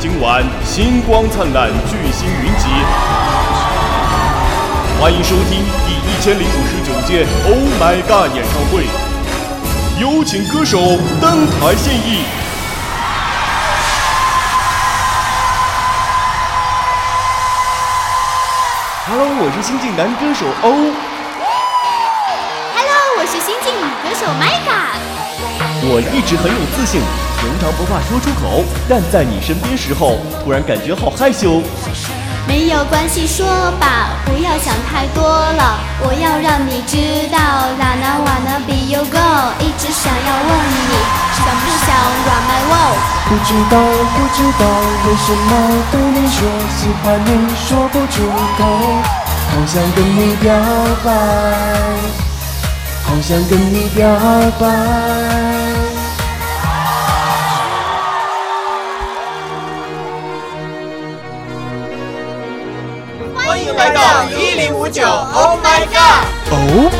今晚星光灿烂，巨星云集，欢迎收听第一千零五十九届 Oh My God 演唱会，有请歌手登台献艺。Hello，我是新晋男歌手欧。Hello，我是新晋女歌手 Mika。我一直很有自信，平常不怕说出口，但在你身边时候，突然感觉好害羞。没有关系，说吧，不要想太多了。我要让你知道，La na wanna be your girl，一直想要问你，想不想 run my world？不知道，不知道为什么对你说喜欢你说不出口，好想跟你表白，好想跟你表白。欢迎来到一零五九，Oh my god！哦